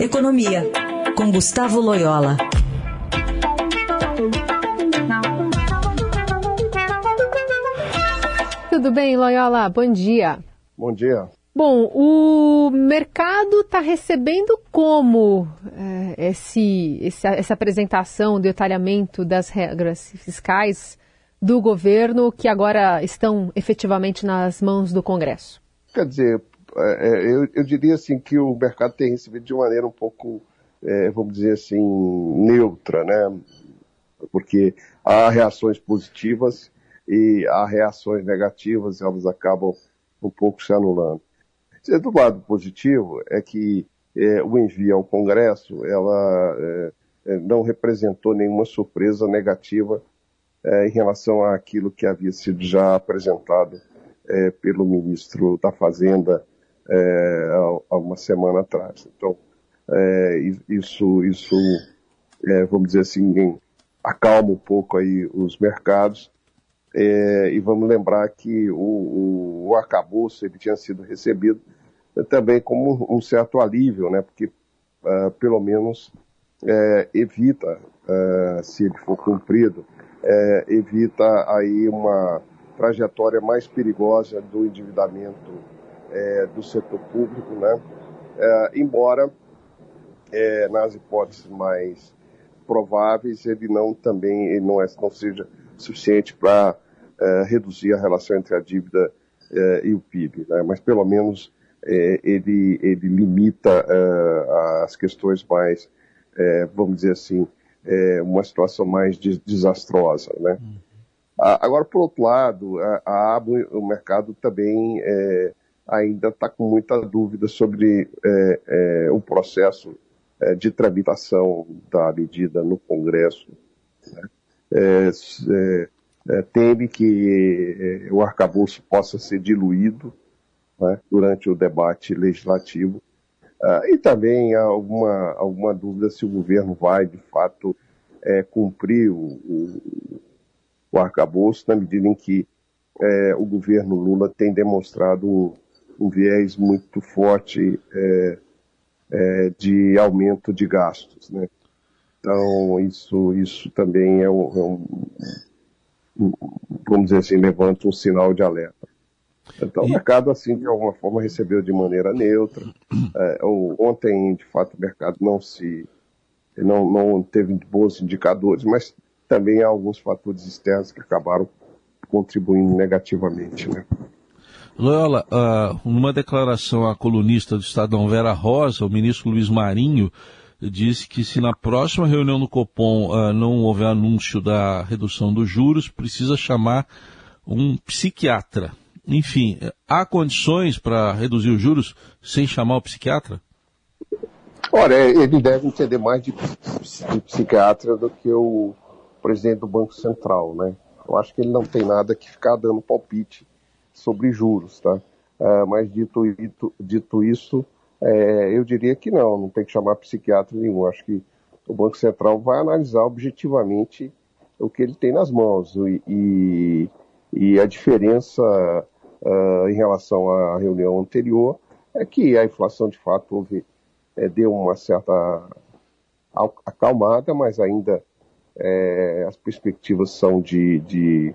Economia, com Gustavo Loyola. Tudo bem, Loyola? Bom dia. Bom dia. Bom, o mercado está recebendo como é, esse, esse, essa apresentação, detalhamento das regras fiscais do governo que agora estão efetivamente nas mãos do Congresso? Quer dizer, é, é, eu, eu, diria assim que o mercado tem recebido de maneira um pouco, é, vamos dizer assim, neutra, né? Porque há reações positivas e há reações negativas, elas acabam um pouco se anulando. Do lado positivo é que é, o envio ao Congresso, ela é, é não representou nenhuma surpresa negativa em relação àquilo que havia sido já apresentado pelo ministro da Fazenda é, há, uma semana atrás. Então, isso, isso vamos dizer assim, acalma um pouco aí os mercados. e vamos lembrar que o, o, o arcabouço ele tinha sido recebido também como um certo alívio, né? Porque uh, pelo menos é, evita, uh, se ele for cumprido, é, evita aí uma trajetória mais perigosa do endividamento é, do setor público, né? embora nas hipóteses mais prováveis ele não também ele não, é, não seja suficiente para reduzir a relação entre a dívida e o PIB, né? mas pelo menos é, ele, ele limita as questões mais, é, vamos dizer assim, é, uma situação mais desastrosa, né? Uhum. agora, por outro lado, a, a, o mercado também é, ainda está com muita dúvida sobre o processo de tramitação da medida no Congresso. Né? teme que o arcabouço possa ser diluído né, durante o debate legislativo. Uh, e também há alguma, alguma dúvida se o governo vai, de fato, é, cumprir o, o, o arcabouço, na medida em que é, o governo Lula tem demonstrado um, viés muito forte é, é de aumento de gastos. Né? Então, isso, isso também é um, é um, vamos dizer assim, levanta um sinal de alerta. Então, o mercado, assim, de alguma forma, recebeu de maneira neutra. É, ontem, de fato, o mercado não se. não, não teve bons indicadores, mas também há alguns fatores externos que acabaram contribuindo negativamente, né? Loyola, uh, numa declaração à colunista do Estadão Vera Rosa, o ministro Luiz Marinho disse que se na próxima reunião do Copom uh, não houver anúncio da redução dos juros, precisa chamar um psiquiatra. Enfim, há condições para reduzir os juros sem chamar o psiquiatra? Olha, ele deve entender mais de, de psiquiatra do que o presidente do Banco Central, né? Eu acho que ele não tem nada que ficar dando palpite sobre juros, tá? Uh, mas dito, dito, dito isso, é, eu diria que não, não tem que chamar psiquiatra nenhum. Acho que o Banco Central vai analisar objetivamente o que ele tem nas mãos e, e, e a diferença uh, em relação à reunião anterior é que a inflação de fato houve, é, deu uma certa acalmada, mas ainda é, as perspectivas são de, de,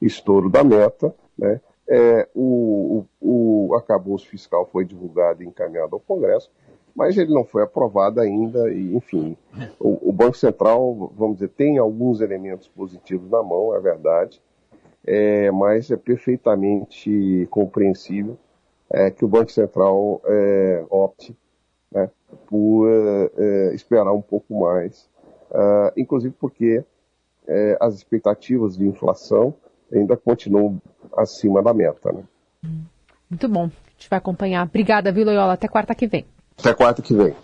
estouro da meta. Né? É, o, o, o arcabouço fiscal foi divulgado e encaminhado ao Congresso, mas ele não foi aprovado ainda, e enfim, o, o Banco Central, vamos dizer, tem alguns elementos positivos na mão, é verdade, é, mas é perfeitamente compreensível é, que o Banco Central é, opte né, por é, é, esperar um pouco mais, uh, inclusive porque é, as expectativas de inflação ainda continuam acima da meta. Né? Muito bom, a gente vai acompanhar. Obrigada, Viloiola. Até quarta que vem. Até quarta que vem.